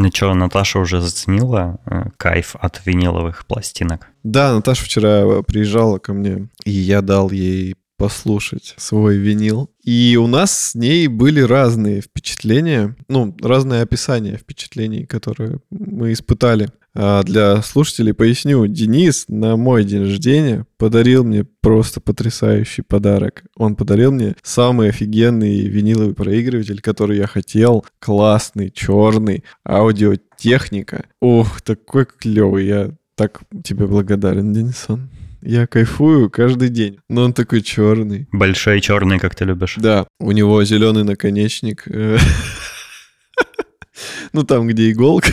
Ну что, Наташа уже заценила э, кайф от виниловых пластинок? Да, Наташа вчера приезжала ко мне, и я дал ей послушать свой винил. И у нас с ней были разные впечатления, ну, разные описания впечатлений, которые мы испытали. А для слушателей поясню, Денис на мой день рождения подарил мне просто потрясающий подарок. Он подарил мне самый офигенный виниловый проигрыватель, который я хотел. Классный, черный, аудиотехника. Ох, такой клевый. Я так тебе благодарен, Денисон. Я кайфую каждый день. Но он такой черный. Большой черный, как ты любишь. Да, у него зеленый наконечник. Ну, там, где иголка.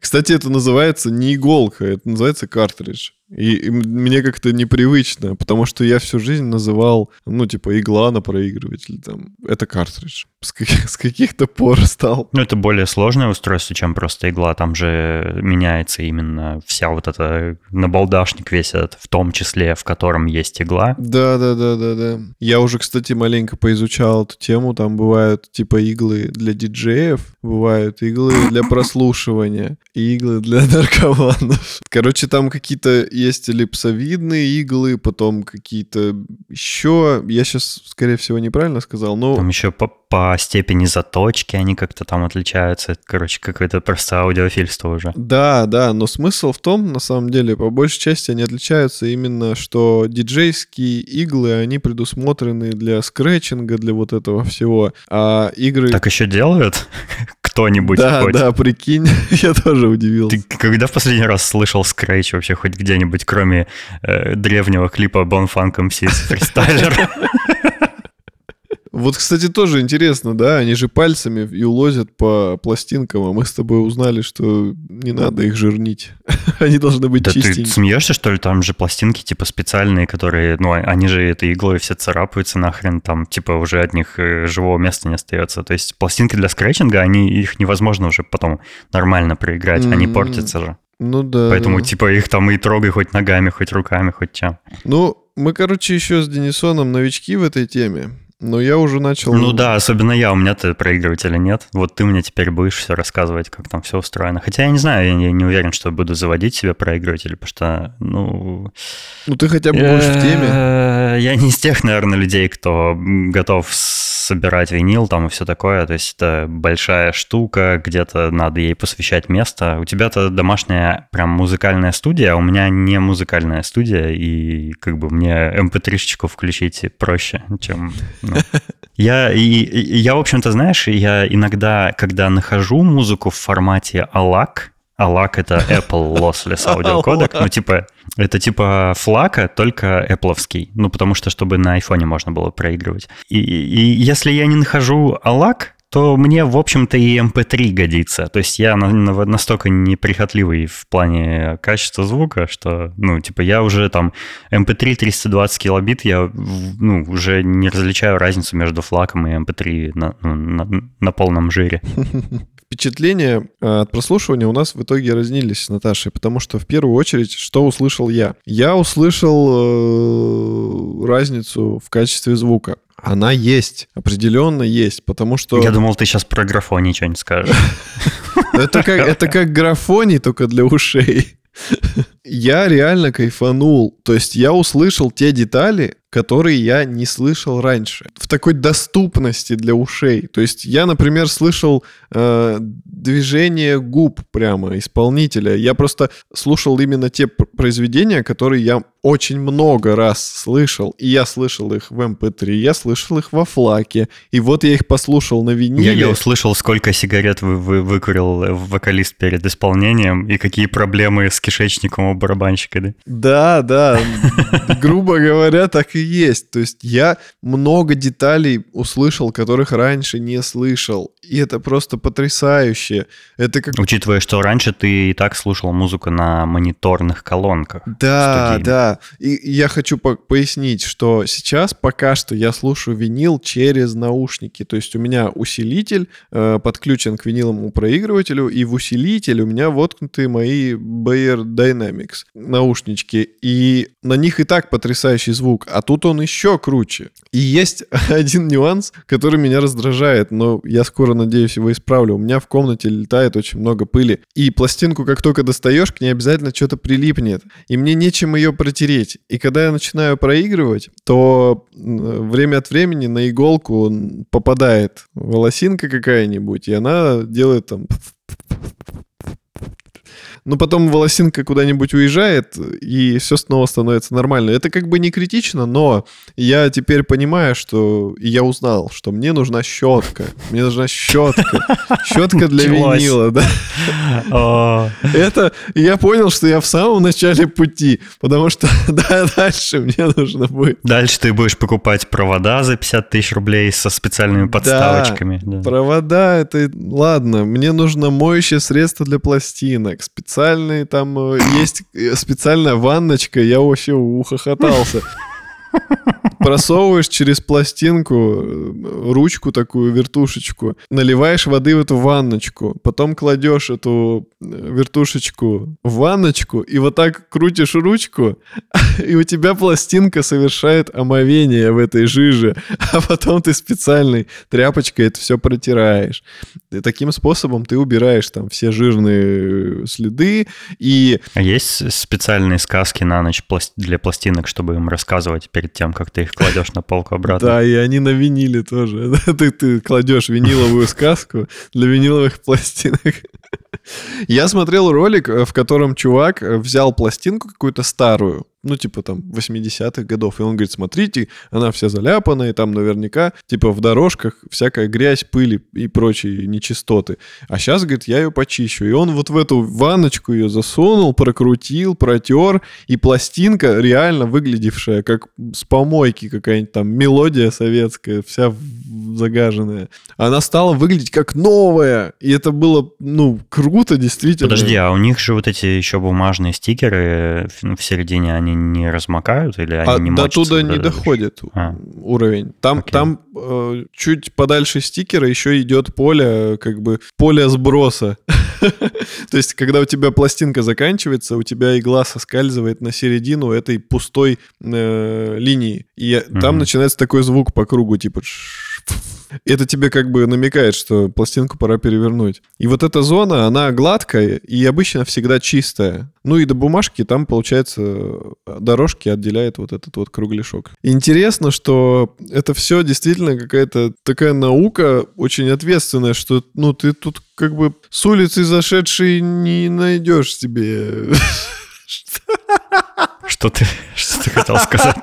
Кстати, это называется не иголка, это называется картридж. И, и мне как-то непривычно, потому что я всю жизнь называл, ну, типа, игла на проигрыватель, там, это картридж. С, каких, с каких-то пор стал. Ну, это более сложное устройство, чем просто игла. Там же меняется именно вся вот эта набалдашник весь этот, в том числе, в котором есть игла. Да, да, да, да, да. Я уже, кстати, маленько поизучал эту тему. Там бывают, типа, иглы для диджеев, бывают иглы для прослушивания, иглы для наркоманов. Короче, там какие-то есть эллипсовидные иглы, потом какие-то еще... Я сейчас, скорее всего, неправильно сказал, но... Там еще по, по степени заточки они как-то там отличаются. Это, короче, какое-то просто аудиофильство уже. Да, да, но смысл в том, на самом деле, по большей части они отличаются именно, что диджейские иглы, они предусмотрены для скретчинга, для вот этого всего, а игры... Так еще делают? Кто-нибудь Да, хоть. да, прикинь, я тоже удивился. Ты когда в последний раз слышал скретч вообще хоть где-нибудь, кроме э, древнего клипа Bon Funk MC Freestyler? Вот, кстати, тоже интересно, да, они же пальцами и улозят по пластинкам, а мы с тобой узнали, что не надо их жирнить. они должны быть да ты смеешься, что ли? Там же пластинки типа специальные, которые, ну, они же этой иглой все царапаются нахрен, там типа уже от них э, живого места не остается. То есть пластинки для скретчинга, они, их невозможно уже потом нормально проиграть, mm-hmm. они портятся же. Ну да. Поэтому, да. типа, их там и трогай хоть ногами, хоть руками, хоть чем. Ну, мы, короче, еще с Денисоном новички в этой теме. Но я уже начал... Ну да, особенно я, у меня-то проигрывателя нет. Вот ты мне теперь будешь все рассказывать, как там все устроено. Хотя я не знаю, я не уверен, что буду заводить себе проигрыватель, потому что, ну... Ну ты хотя бы будешь в теме. Э, я не из тех, наверное, людей, кто готов собирать винил там и все такое. То есть это большая штука, где-то надо ей посвящать место. У тебя-то домашняя прям музыкальная студия, а у меня не музыкальная студия, и как бы мне mp3-шечку эм включить проще, чем... Ну. Я, и, и, я, в общем-то, знаешь, я иногда, когда нахожу музыку в формате ALAC, ALAC — это Apple Lossless Audio Codec, ну, типа, это типа флака, только Apple'овский, ну, потому что, чтобы на айфоне можно было проигрывать. И, и если я не нахожу ALAC, то мне, в общем-то, и MP3 годится. То есть я настолько неприхотливый в плане качества звука, что, ну, типа, я уже там MP3 320 килобит, я, ну, уже не различаю разницу между флаком и MP3 на, ну, на, на полном жире. впечатления э, от прослушивания у нас в итоге разнились с Наташей, потому что в первую очередь, что услышал я? Я услышал э, разницу в качестве звука. Она есть, определенно есть, потому что... Я думал, ты сейчас про графоний что-нибудь скажешь. Это как, это как графоний, только для ушей. Я реально кайфанул. То есть я услышал те детали, которые я не слышал раньше. В такой доступности для ушей. То есть я, например, слышал э, движение губ прямо исполнителя. Я просто слушал именно те произведения, которые я очень много раз слышал. И я слышал их в MP3, эм я слышал их во флаке. И вот я их послушал на виниле. Я, я услышал, сколько сигарет вы, вы выкурил вокалист перед исполнением и какие проблемы с кишечником у барабанщика. Да, да. да. Грубо говоря, так и есть. То есть я много деталей услышал, которых раньше не слышал. И это просто потрясающе. Это как... Учитывая, что раньше ты и так слушал музыку на мониторных колонках. Да, да. И я хочу по пояснить, что сейчас пока что я слушаю винил через наушники. То есть у меня усилитель э, подключен к виниловому проигрывателю, и в усилитель у меня воткнуты мои Bayer Dynamics Dynamics наушнички, и на них и так потрясающий звук, а тут он еще круче. И есть один нюанс, который меня раздражает, но я скоро, надеюсь, его исправлю. У меня в комнате летает очень много пыли, и пластинку, как только достаешь, к ней обязательно что-то прилипнет, и мне нечем ее протереть. И когда я начинаю проигрывать, то время от времени на иголку попадает волосинка какая-нибудь, и она делает там но потом волосинка куда-нибудь уезжает, и все снова становится нормально. Это как бы не критично, но я теперь понимаю, что... И я узнал, что мне нужна щетка. Мне нужна щетка. Щетка для винила, да. Это... Я понял, что я в самом начале пути, потому что да, дальше мне нужно будет... Дальше ты будешь покупать провода за 50 тысяч рублей со специальными подставочками. Да, провода, это... Ладно, мне нужно моющее средство для пластинок, специальный, там э, есть э, специальная ванночка, я вообще ухохотался просовываешь через пластинку э, ручку такую, вертушечку, наливаешь воды в эту ванночку, потом кладешь эту э, вертушечку в ванночку и вот так крутишь ручку, и у тебя пластинка совершает омовение в этой жиже, а потом ты специальной тряпочкой это все протираешь. И таким способом ты убираешь там все жирные следы и... А есть специальные сказки на ночь для пластинок, чтобы им рассказывать перед тем, как ты их кладешь на полку обратно. Да, и они на виниле тоже. ты, кладешь виниловую сказку для виниловых пластинок. Я смотрел ролик, в котором чувак взял пластинку какую-то старую, ну, типа там 80-х годов. И он говорит, смотрите, она вся заляпанная, и там наверняка, типа в дорожках всякая грязь, пыль и прочие нечистоты. А сейчас, говорит, я ее почищу. И он вот в эту ванночку ее засунул, прокрутил, протер, и пластинка, реально выглядевшая как с помойки какая-нибудь там мелодия советская, вся загаженная, она стала выглядеть как новая. И это было, ну, круто, действительно. Подожди, а у них же вот эти еще бумажные стикеры в середине, они не размокают или они а не до туда не доходит а. уровень. Там, там э, чуть подальше стикера еще идет поле, как бы поле сброса. То есть, когда у тебя пластинка заканчивается, у тебя игла соскальзывает на середину этой пустой э, линии. И там начинается такой звук по кругу, типа... Это тебе как бы намекает, что пластинку пора перевернуть. И вот эта зона, она гладкая и обычно всегда чистая. Ну и до бумажки там, получается, дорожки отделяет вот этот вот кругляшок. Интересно, что это все действительно какая-то такая наука очень ответственная, что, ну, ты тут как бы с улицы зашедший не найдешь себе. Что ты, что ты хотел сказать?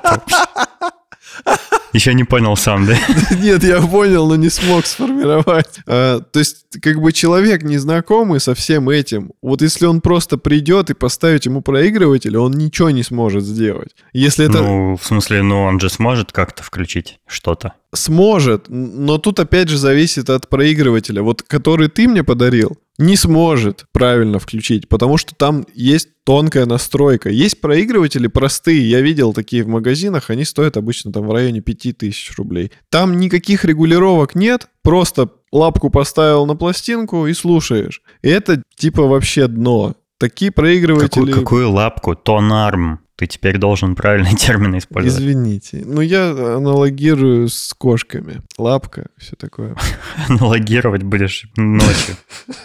Еще не понял сам, да? Нет, я понял, но не смог сформировать. А, то есть, как бы человек незнакомый со всем этим, вот если он просто придет и поставить ему проигрыватель, он ничего не сможет сделать. Если это... Ну, в смысле, ну он же сможет как-то включить что-то. Сможет, но тут опять же зависит от проигрывателя. Вот который ты мне подарил, не сможет правильно включить, потому что там есть тонкая настройка. Есть проигрыватели простые, я видел такие в магазинах, они стоят обычно там в районе 5000 рублей. Там никаких регулировок нет, просто лапку поставил на пластинку и слушаешь. И это типа вообще дно. Такие проигрыватели... Какую, какую лапку? Тонарм. Ты теперь должен правильные термины использовать. Извините. Ну, я аналогирую с кошками. Лапка, все такое. Аналогировать будешь ночью.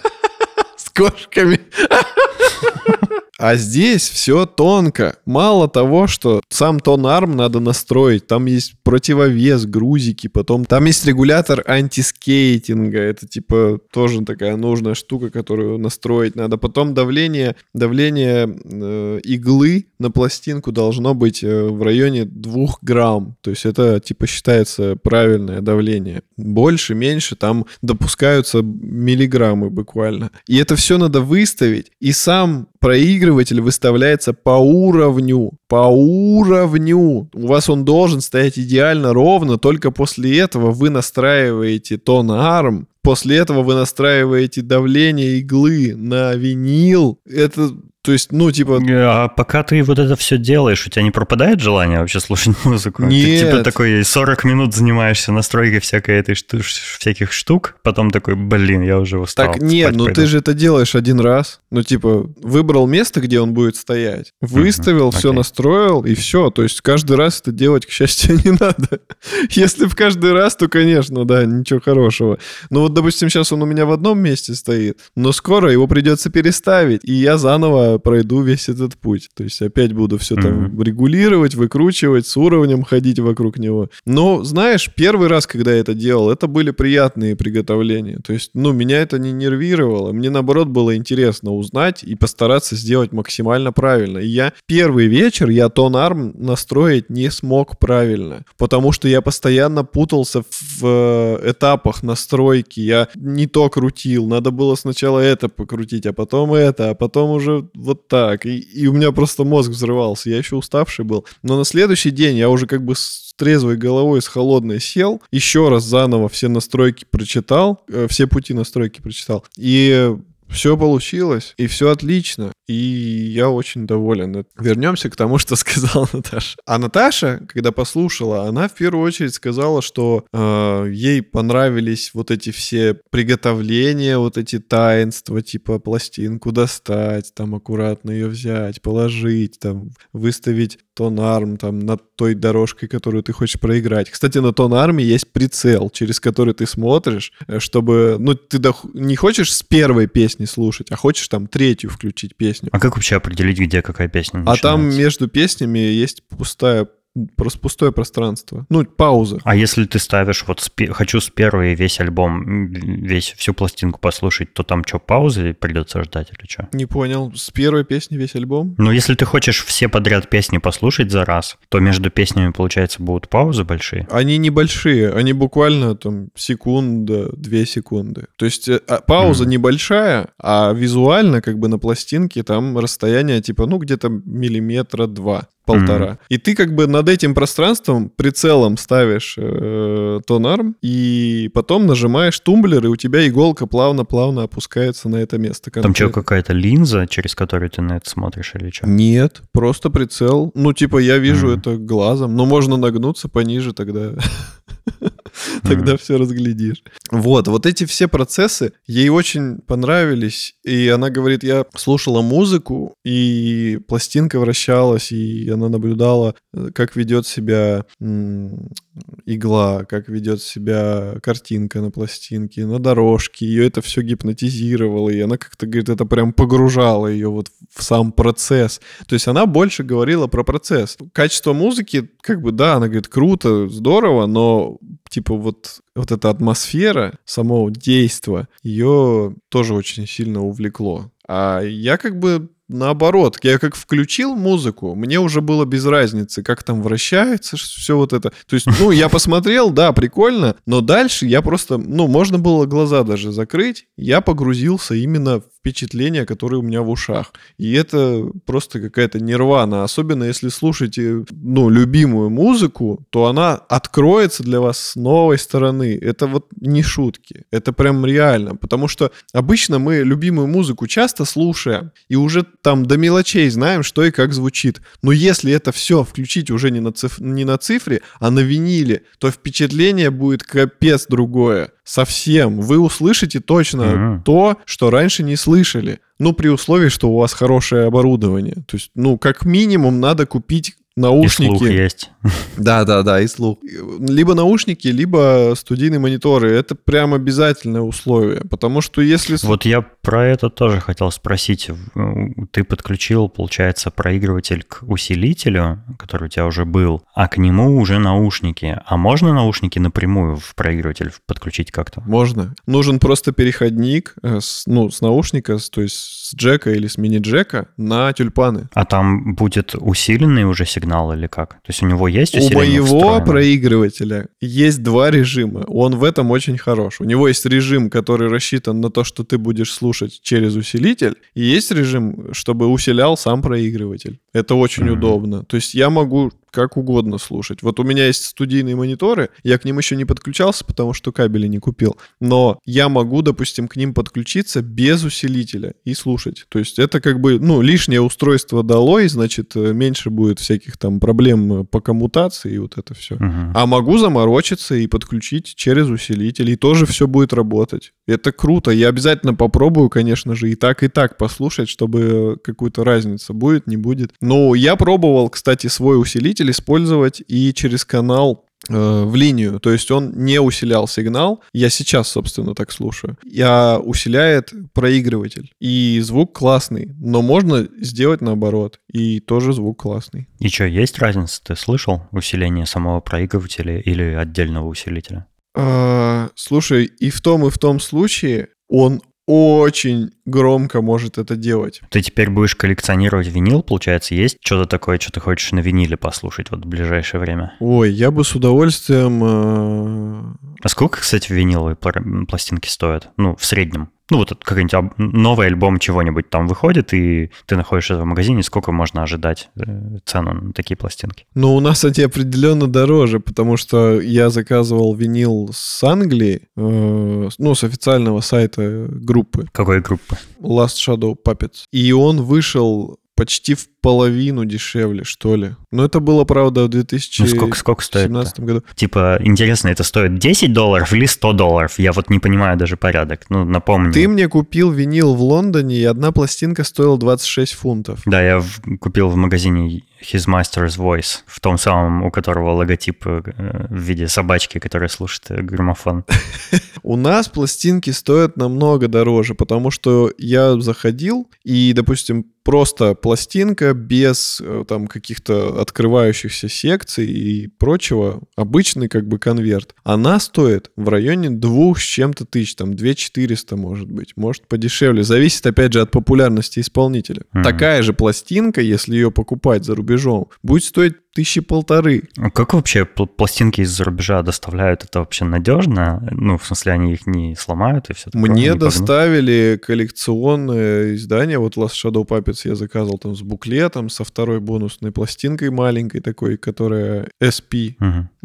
С кошками. А здесь все тонко. Мало того, что сам тон арм надо настроить, там есть противовес, грузики, потом там есть регулятор антискейтинга, это типа тоже такая нужная штука, которую настроить надо. Потом давление, давление э, иглы на пластинку должно быть э, в районе 2 грамм, то есть это типа считается правильное давление. Больше, меньше, там допускаются миллиграммы буквально. И это все надо выставить, и сам проигрыватель выставляется по уровню, по уровню. У вас он должен стоять идеально ровно, только после этого вы настраиваете тон арм, после этого вы настраиваете давление иглы на винил. Это То есть, ну, типа... А пока ты вот это все делаешь, у тебя не пропадает желание вообще слушать музыку? Нет. Ты типа такой 40 минут занимаешься настройкой всякой этой шту- всяких штук, потом такой, блин, я уже устал. Так нет, ну ты же это делаешь один раз. Ну, типа, выбрал место, где он будет стоять, выставил, все настроил, и все. То есть каждый раз это делать, к счастью, не надо. Если в каждый раз, то, конечно, да, ничего хорошего. Ну вот, допустим, сейчас он у меня в одном месте стоит, но скоро его придется переставить, и я заново пройду весь этот путь. То есть опять буду все там Мгм. регулировать, выкручивать, с уровнем ходить вокруг него. Но, знаешь, первый раз, когда я это делал, это были приятные приготовления. То есть, ну, меня это не нервировало. Мне, наоборот, было интересно узнать и постараться сделать максимально правильно. И я первый вечер, я тон арм настроить не смог правильно, потому что я постоянно путался в э, этапах настройки. Я не то крутил, надо было сначала это покрутить, а потом это, а потом уже вот так. И, и у меня просто мозг взрывался. Я еще уставший был. Но на следующий день я уже как бы с трезвой головой, с холодной сел, еще раз заново все настройки прочитал, э, все пути настройки прочитал. И все получилось, и все отлично, и я очень доволен. Вернемся к тому, что сказала Наташа. А Наташа, когда послушала, она в первую очередь сказала, что э, ей понравились вот эти все приготовления, вот эти таинства, типа пластинку достать, там аккуратно ее взять, положить, там выставить тон арм там над той дорожкой, которую ты хочешь проиграть. Кстати, на тон арме есть прицел, через который ты смотришь, э, чтобы, ну, ты дох- не хочешь с первой песни слушать, а хочешь там третью включить песню. А как вообще определить, где какая песня А там начинается? между песнями есть пустая, просто пустое пространство. Ну, пауза. А если ты ставишь вот с пе- хочу с первой весь альбом, весь всю пластинку послушать, то там что, паузы придется ждать или что? Не понял. С первой песни весь альбом? Ну, если ты хочешь все подряд песни послушать за раз, то между песнями, получается, будут паузы большие. Они небольшие, они буквально там секунда, две секунды. То есть э, а, пауза Мгм. небольшая, а визуально как бы на пластинке там расстояние типа, ну, где-то миллиметра два полтора. И ты как бы над этим пространством прицелом ставишь э, тон арм, и потом нажимаешь тумблер, и у тебя иголка плавно-плавно опускается на это место. Там что, конкретно. какая-то линза, через которую ты на это смотришь или что? Нет, просто прицел. Ну, типа, я вижу Мгм. это глазом. Но можно нагнуться пониже тогда. Тогда все разглядишь. Вот, вот эти все процессы ей очень понравились. И она говорит, я слушала музыку, и пластинка вращалась, и она наблюдала, э, как ведет себя игла, как ведет себя картинка на пластинке, на дорожке. Ее это все гипнотизировало, и она как-то, говорит, это прям погружало ее вот в сам процесс. То есть она больше говорила про процесс. Качество музыки, как бы, да, она говорит, круто, здорово, но типа вот, вот эта атмосфера самого действа, ее тоже очень сильно увлекло. А я как бы наоборот, я как включил музыку, мне уже было без разницы, как там вращается все вот это. То есть, ну, я посмотрел, да, прикольно, но дальше я просто, ну, можно было глаза даже закрыть, я погрузился именно в впечатления, которые у меня в ушах. И это просто какая-то нирвана. Особенно если слушаете, ну, любимую музыку, то она откроется для вас с новой стороны. Это вот не шутки. Это прям реально. Потому что обычно мы любимую музыку часто слушаем и уже там до мелочей знаем, что и как звучит. Но если это все включить уже не на, циф... не на цифре, а на виниле, то впечатление будет капец другое. Совсем. Вы услышите точно Мгм. то, что раньше не слышали. Ну, при условии, что у вас хорошее оборудование. То есть, ну, как минимум надо купить И наушники. слух есть. Да, да, да, и слух. Либо наушники, либо студийные мониторы. Это прям обязательное условие. Потому что если... Вот я про это тоже хотел спросить. В- Ты подключил, получается, проигрыватель к усилителю, который у тебя уже был, а к нему уже наушники. А можно наушники напрямую в проигрыватель подключить как-то? Можно. Нужен просто переходник, э, с, ну, с наушника, то есть с джека или с мини-джека на тюльпаны. А там будет усиленный уже сигнал или как? То есть у него есть У моего встроенное? проигрывателя есть два режима. Он в этом очень хорош. У него есть режим, который рассчитан на то, что ты будешь слушать через усилитель, и есть режим, чтобы усилял сам проигрыватель. Это очень Мгм. удобно. То есть я могу как угодно слушать. Вот у меня есть студийные мониторы, я к ним еще не подключался, потому что кабели не купил. Но я могу, допустим, к ним подключиться без усилителя и слушать. То есть это как бы, ну, лишнее устройство долой, значит, э, меньше будет всяких там проблем э, по коммутации и вот это все. Мгм. А могу заморочиться и подключить через усилитель, и тоже все будет работать. Это круто. Я обязательно попробую, конечно же, и так, и так послушать, чтобы какую-то разницу будет, не будет. Но я пробовал, кстати, свой усилитель использовать и через канал э, в линию, то есть он не усилял сигнал. Я сейчас, собственно, так слушаю. Я усиляет проигрыватель. И звук классный, но можно сделать наоборот. И тоже звук классный. И что, есть разница? Ты слышал усиление самого проигрывателя или отдельного усилителя? А, слушай, и в том, и в том случае он очень громко может это делать. Ты теперь будешь коллекционировать винил, получается, есть что-то такое, что ты хочешь на виниле послушать вот в ближайшее время? Ой, я бы с удовольствием... э, А сколько, кстати, виниловые пла- пластинки стоят? Ну, в среднем. Ну, вот какой-нибудь новый альбом чего-нибудь там выходит, и ты находишься в магазине, сколько можно ожидать э, цену на такие пластинки? Но у нас они определенно дороже, потому что я заказывал винил с Англии, э, ну, с официального сайта группы Какой группы? Last Shadow Puppets. И он вышел почти в половину дешевле, что ли. Но это было, правда, в Ну, 2017 сколько, сколько стоит? году. Типа, интересно, это стоит 10 долларов или 100 долларов? Я вот не понимаю даже порядок. Ну, напомню. Ты мне купил винил в Лондоне, и одна пластинка стоила 26 фунтов. Да, я в- купил в магазине His Master's Voice, в том самом, у которого логотип э, в виде собачки, которая слушает э, граммофон. У нас пластинки стоят намного дороже, потому что я заходил и, допустим, просто пластинка без э, там каких-то открывающихся секций и прочего, обычный как бы конверт, она стоит в районе двух с чем-то тысяч, там 2 400 может быть, может подешевле, зависит опять же от популярности исполнителя. Мгм. Такая же пластинка, если ее покупать за рубежом, будет стоить тысячи полторы. А Как вообще пл- пластинки из-за рубежа доставляют? Это вообще надежно? Ну, в смысле, они их не сломают и все такое? Мне не погнут? доставили коллекционное издание, вот Last Shadow Puppets я заказывал там с буклетом, со второй бонусной пластинкой маленькой такой, которая SP,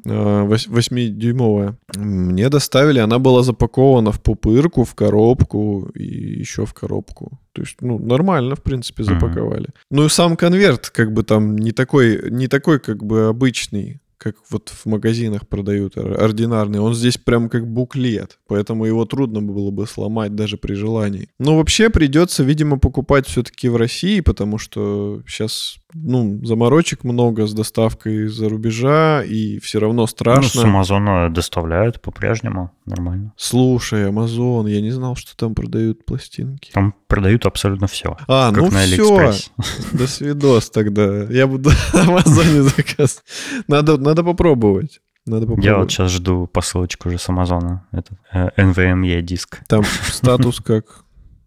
вось- 8-дюймовая. Мне доставили, она была запакована в пупырку, в коробку и еще в коробку. То есть, ну, нормально, в принципе, запаковали. Ну и сам конверт, как бы там не такой, не такой, как бы обычный, как вот в магазинах продают ор- ординарный. Он здесь прям как буклет, поэтому его трудно было бы сломать даже при желании. Но вообще придется, видимо, покупать все-таки в России, потому что сейчас, ну, заморочек много с доставкой из-за рубежа, и все равно Ну, страшно. с Амазона доставляют по-прежнему, нормально. Слушай, Amazon, я не знал, что там продают пластинки. Там продают абсолютно все. А, Как ну на все, до свидос тогда. Я буду на Амазоне заказ. Надо, надо попробовать. Надо попробовать. Я вот сейчас жду посылочку уже с Амазона. Этот э, NVMe диск. Там статус как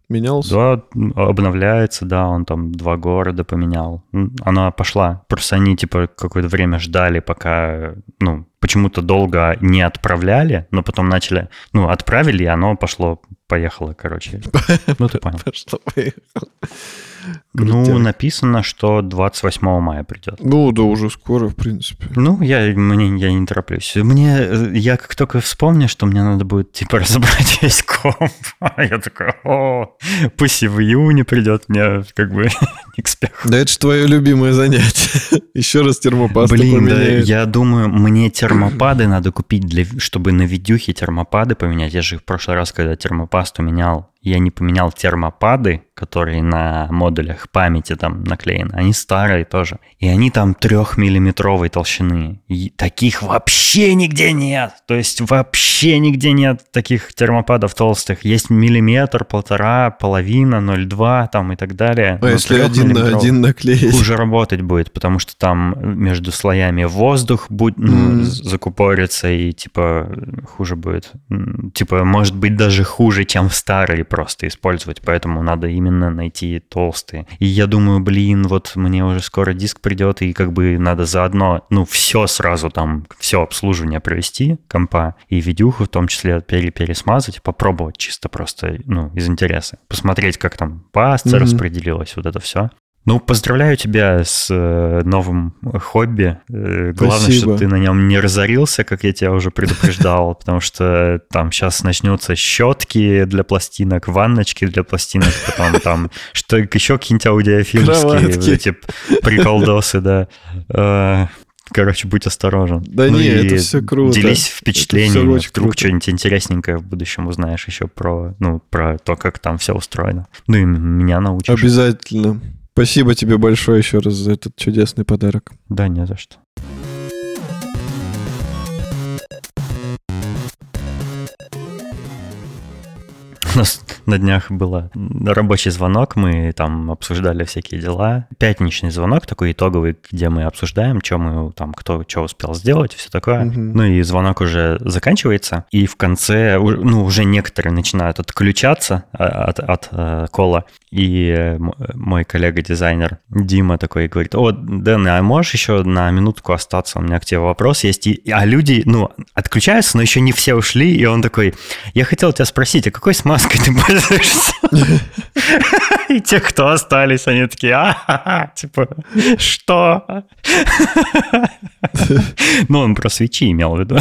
менялся? Да, обновляется, да, он там два города поменял. Она пошла. Просто они, типа, какое-то время ждали, пока, ну, почему-то долго не отправляли, но потом начали, ну, отправили, и оно пошло, поехало, короче. Ну, ты понял. Пошло, поехало. Ну, написано, что 28 мая придет. Ну, да уже скоро, в принципе. Ну, я, мне, я не тороплюсь. Мне, э, я как только вспомню, что мне надо будет, типа, разобрать весь комп, я такой, о, пусть и в июне придет, мне как бы не к спеху. Да это же твое любимое занятие. Еще раз термопасту Блин, да, я думаю, мне термопады надо купить, для, чтобы на видюхе термопады поменять. Я же в прошлый раз, когда термопасту менял, я не поменял термопады, которые на модулях памяти там наклеены. Они старые тоже. И они там трехмиллиметровой толщины. И таких вообще нигде нет. То есть вообще нигде нет таких термопадов толстых. Есть миллиметр, полтора, половина, 0,2 там и так далее. А Но если один на один наклеить? хуже работать будет, потому что там между слоями воздух будет, ну, з- закупорится и типа хуже будет. Типа может быть даже хуже, чем старые просто использовать, поэтому надо именно найти толстые. И я думаю, блин, вот мне уже скоро диск придет, и как бы надо заодно, ну, все сразу там, все обслуживание провести компа, и видюху в том числе пере- пересмазать, попробовать чисто просто, ну, из интереса. Посмотреть, как там паста Мгм. распределилась, вот это все. Ну, поздравляю тебя с э, новым хобби. Э, главное, Спасибо. что ты на нем не разорился, как я тебя уже предупреждал, потому что там сейчас начнутся щетки для пластинок, ванночки для пластинок, потом там что еще какие-нибудь аудиофильмские эти приколдосы, да. Э, Короче, будь осторожен. Да Ну не, это всё круто. Делись впечатлениями. Вдруг круто. что-нибудь интересненькое в будущем узнаешь еще про, ну, про то, как там все устроено. Ну и меня научишь. Обязательно. Спасибо тебе большое еще раз за этот чудесный подарок. Да, не за что. У нас на днях был рабочий звонок, мы там обсуждали всякие дела. Пятничный звонок такой итоговый, где мы обсуждаем, что мы там, кто что успел сделать, все такое. Мгм. Ну и звонок уже заканчивается, и в конце, ну, уже некоторые начинают отключаться а, от, от, э, кола, и э, м- мой коллега-дизайнер Дима такой говорит, о, Дэн, а можешь еще на минутку остаться? У меня к тебе вопрос есть. И, а люди, ну, отключаются, но еще не все ушли, и он такой, я хотел тебя спросить, а какой смазкой ты пользуешься? И те, кто остались, они такие, а типа, что? Ну, он про свечи имел в виду.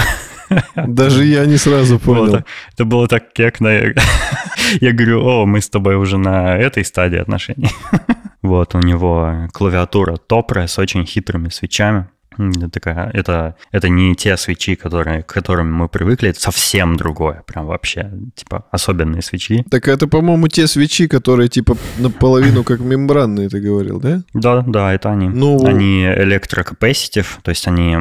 Даже я не сразу понял. так- это было так кекно. Я говорю, о, мы с тобой уже на этой стадии отношений. Вот, у него клавиатура Topre с очень хитрыми свечами. Это Такая, это, это не те свечи, которые, к которым мы привыкли, это совсем другое, прям вообще, типа, особенные свечи. Так это, по-моему, те свечи, которые типа наполовину как мембранные, ты говорил, да? Да, да, это они. Ну- Они электрокапаситив, то есть они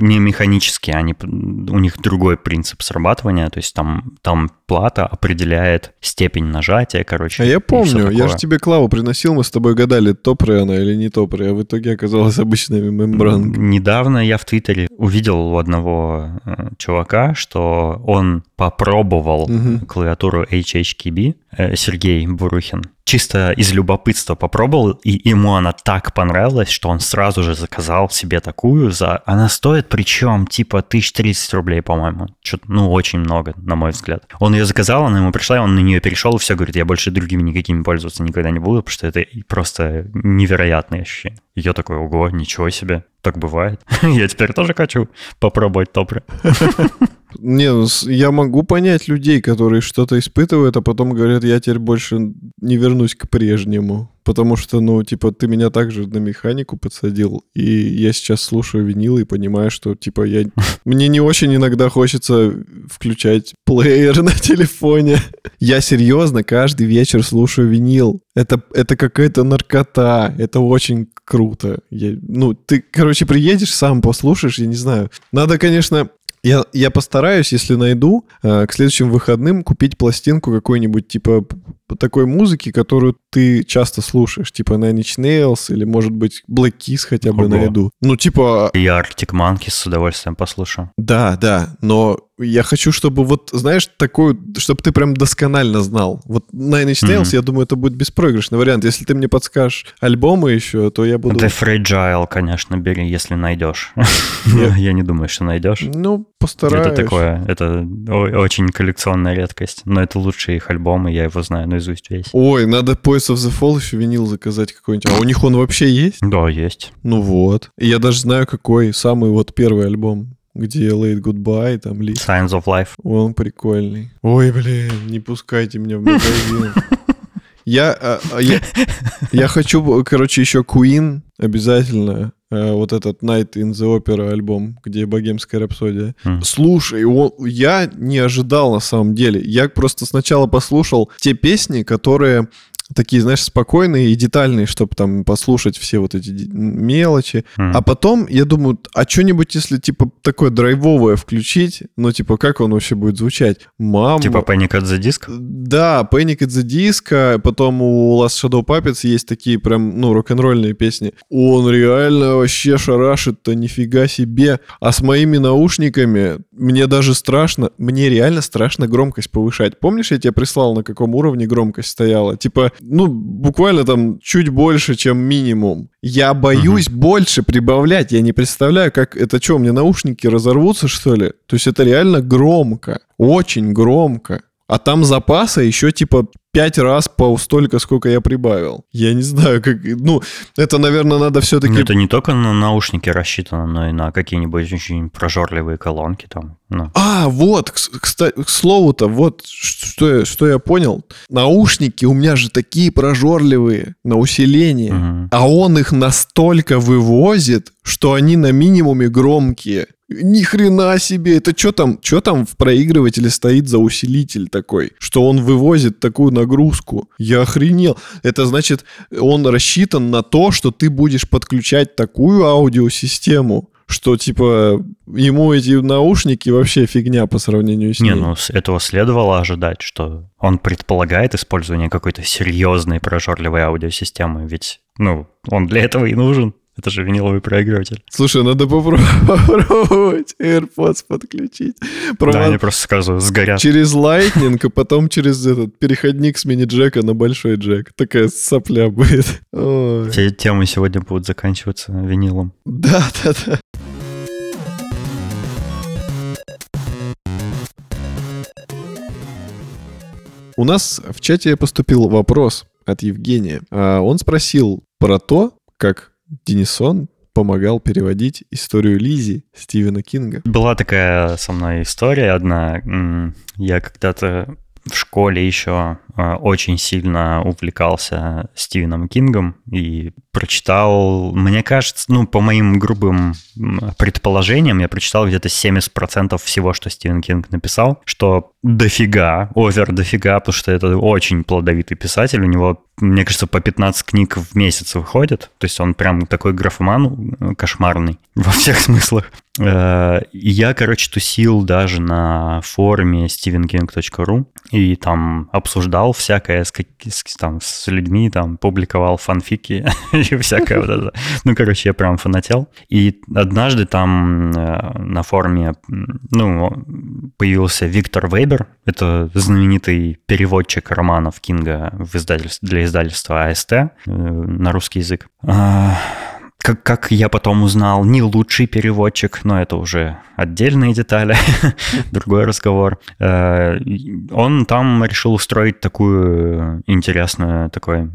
не механические, они, у них другой принцип срабатывания, то есть там, там плата определяет степень нажатия, короче. А я помню, я же тебе клаву приносил, мы с тобой гадали, топре она или не топре, а в итоге оказалась обычная мембранка. Недавно я в Твиттере увидел у одного э, чувака, что он попробовал Мгм. клавиатуру HHKB, Сергей Бурухин. Чисто из любопытства попробовал, и ему она так понравилась, что он сразу же заказал себе такую за... Она стоит причем типа 1030 рублей, по-моему. Что-то, ну, очень много, на мой взгляд. Он ее заказал, она ему пришла, и он на нее перешел, и все, говорит, я больше другими никакими пользоваться никогда не буду, потому что это просто невероятное ощущение. И я такой, ого, ничего себе, так бывает. я теперь тоже хочу попробовать топры. Не, ну, я могу понять людей, которые что-то испытывают, а потом говорят, я теперь больше не вернусь к прежнему. Потому что, ну, типа, ты меня также на механику подсадил, и я сейчас слушаю винил и понимаю, что, типа, я... Мне не очень иногда хочется включать плеер на телефоне. Я серьезно каждый вечер слушаю винил. Это, это какая-то наркота. Это очень круто. Я- ну, ты, короче, приедешь, сам послушаешь, я не знаю. Надо, конечно, я, я постараюсь, если найду, э, к следующим выходным купить пластинку какой-нибудь, типа, такой музыки, которую ты часто слушаешь, типа Nine Inch Nails или, может быть, Black Keys хотя бы Ого. найду. Ну, типа, И Arctic Monkeys с удовольствием послушаю. да, да, но я хочу, чтобы вот, знаешь, такую, чтобы ты прям досконально знал. Вот Nine Inch Nails, Мгм. я думаю, это будет беспроигрышный вариант. Если ты мне подскажешь альбомы еще, то я буду... The Fragile, конечно, бери, если найдешь. Я- не думаю, что найдешь. Ну, постараюсь. Это такое, это очень коллекционная редкость. Но это лучшие их альбомы, я его знаю наизусть весь. Ой, надо Poets of the Fall еще винил заказать какой-нибудь. А у них он вообще есть? Да, есть. Ну вот. Я даже знаю, какой самый вот первый альбом, где Late Goodbye, там Ли. Signs of Life. Он прикольный. Ой, блин, не пускайте меня в магазин. Я, а, а, я, я хочу, короче, еще Queen обязательно. э, Вот этот Night in the Opera альбом, где богемская рапсодия. М. Слушай, он- я не ожидал на самом деле. Я просто сначала послушал те песни, которые такие, знаешь, спокойные и детальные, чтобы там послушать все вот эти мелочи. М. А потом я думаю, а что-нибудь, если типа такое драйвовое включить, ну типа как он вообще будет звучать? Мама. Типа Panic at the Disco? Да, Panic at the Disco, потом у Last Shadow Puppets есть такие прям, ну, рок-н-ролльные песни. Он реально вообще шарашит-то нифига себе. А с моими наушниками мне даже страшно, мне реально страшно громкость повышать. Помнишь, я тебе прислал, на каком уровне громкость стояла? Типа, ну, буквально там чуть больше, чем минимум. Я боюсь больше прибавлять. Я не представляю, как это что, меня наушники разорвутся, что ли? То есть это реально громко. Очень громко. А там запаса еще типа пять раз по столько, сколько я прибавил. Я не знаю, как... Ну, это, наверное, надо все-таки... Ну, это не только на наушники рассчитано, но и на какие-нибудь очень прожорливые колонки там. Ну. А, вот, кстати, к слову-то, вот что я, что я понял. Наушники у меня же такие прожорливые на усиление, угу. а он их настолько вывозит, что они на минимуме громкие. Ни хрена себе, это что там, что там в проигрывателе стоит за усилитель такой, что он вывозит такую нагрузку? Я охренел. Это значит, он рассчитан на то, что ты будешь подключать такую аудиосистему, что типа ему эти наушники вообще фигня по сравнению с ним. Не, ну с этого следовало ожидать, что он предполагает использование какой-то серьезной прожорливой аудиосистемы, ведь, ну, он для этого и нужен. Это же виниловый проигрыватель. Слушай, надо попробовать AirPods подключить. Провод... Да, они просто сразу сгорят. Через Lightning, а потом через этот переходник с мини-джека на большой джек. Такая сопля будет. Ой. Все темы сегодня будут заканчиваться винилом. Да, да, да. У нас в чате поступил вопрос от Евгения. А, он спросил про то, как Денисон помогал переводить историю Лизи Стивена Кинга. Была такая со мной история одна. Я когда-то в школе еще очень сильно увлекался Стивеном Кингом и прочитал, мне кажется, ну, по моим грубым предположениям, я прочитал где-то 70% всего, что Стивен Кинг написал, что дофига, овер дофига, потому что это очень плодовитый писатель, у него, мне кажется, по 15 книг в месяц выходит, то есть он прям такой графоман э, кошмарный во всех смыслах. Э, я, короче, тусил даже на форуме stevenking.ru и там обсуждал всякое с, с, там, с людьми, там, публиковал фанфики и всякое вот это. Ну, короче, я прям фанател. И однажды там э, на форуме, ну, появился Виктор Вейбер, это знаменитый переводчик романов Кинга в издательств, для издательства АСТ э, на русский язык. Как, как я потом узнал, не лучший переводчик, но это уже отдельные детали, другой разговор. Э, он там решил устроить такую интересную такую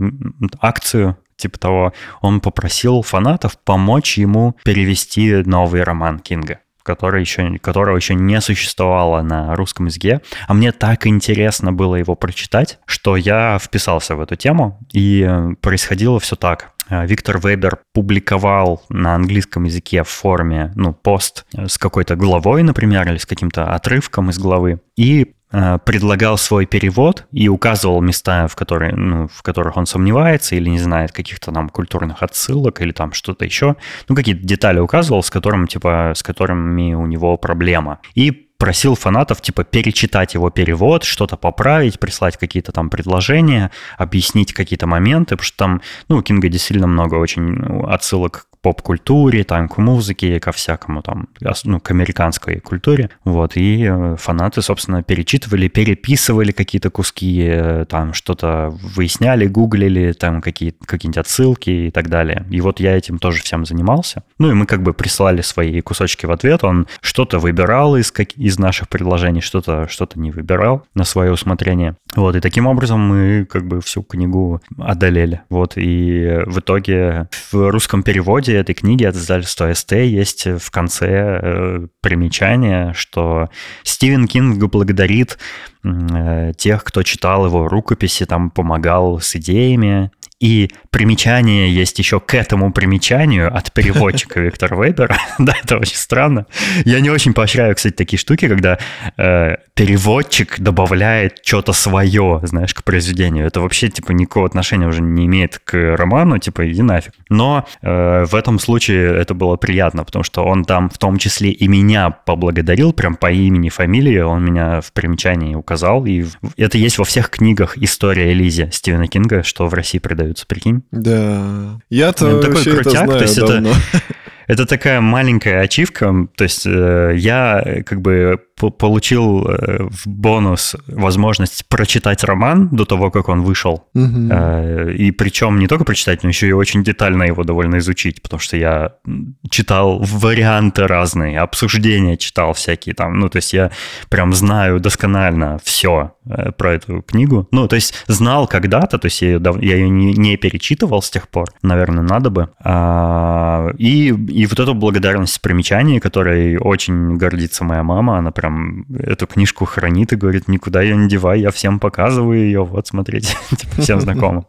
акцию, типа того, он попросил фанатов помочь ему перевести новый роман Кинга который еще, которого еще не существовало на русском языке. А мне так интересно было его прочитать, что я вписался в эту тему, и происходило все так. Э, Виктор Вебер публиковал на английском языке в форме, ну, пост с какой-то главой, например, или с каким-то отрывком из главы, и э, предлагал свой перевод и указывал места, в, которые, ну, в которых он сомневается или не знает каких-то там культурных отсылок или там что-то еще. Ну, какие-то детали указывал, с, которым, типа, с которыми у него проблема. И просил фанатов, типа, перечитать его перевод, что-то поправить, прислать какие-то там предложения, объяснить какие-то моменты, потому что там, ну, у Кинга действительно много очень отсылок поп-культуре, там, к музыке, ко всякому там, ну, к американской культуре, вот, и э, фанаты, собственно, перечитывали, переписывали какие-то куски, э, там, что-то выясняли, гуглили, там, какие, какие-нибудь отсылки и так далее. И вот я этим тоже всем занимался. Ну, и мы как бы прислали свои кусочки в ответ, он что-то выбирал из, как, из наших предложений, что-то что не выбирал на свое усмотрение. Вот, и таким образом мы как бы всю книгу одолели. Вот, и в итоге в русском переводе этой книги от издательства СТ есть в конце э, примечание, что Стивен Кинг благодарит э, тех, кто читал его рукописи, там помогал с идеями, и примечание есть еще к этому примечанию от переводчика Виктора Вейбера. да, это очень странно. Я не очень поощряю, кстати, такие штуки, когда э, переводчик добавляет что-то свое, знаешь, к произведению. Это вообще, типа, никакого отношения уже не имеет к роману, типа, иди нафиг. Но э, в этом случае это было приятно, потому что он там в том числе и меня поблагодарил, прям по имени, фамилии, он меня в примечании указал. И это есть во всех книгах «История Элизи» Стивена Кинга, что в России придает продаются, прикинь? Да. Я-то такой крутяк, это знаю то есть давно. это, это такая маленькая ачивка, то есть э, я как бы получил э, в бонус возможность прочитать роман до того, как он вышел. Э, И причем не только прочитать, но еще и очень детально его довольно изучить, потому что я читал варианты разные, обсуждения читал всякие там. Ну, то есть я прям знаю досконально все про эту книгу. Ну, то есть знал когда-то, то есть я ее, я ее не, не перечитывал с тех пор, наверное, надо бы. А, И, и вот эту благодарность примечаний, которой очень гордится моя мама, она прям эту книжку хранит и говорит, никуда ее не девай, я всем показываю ее, вот, смотрите, типа, всем знакомым.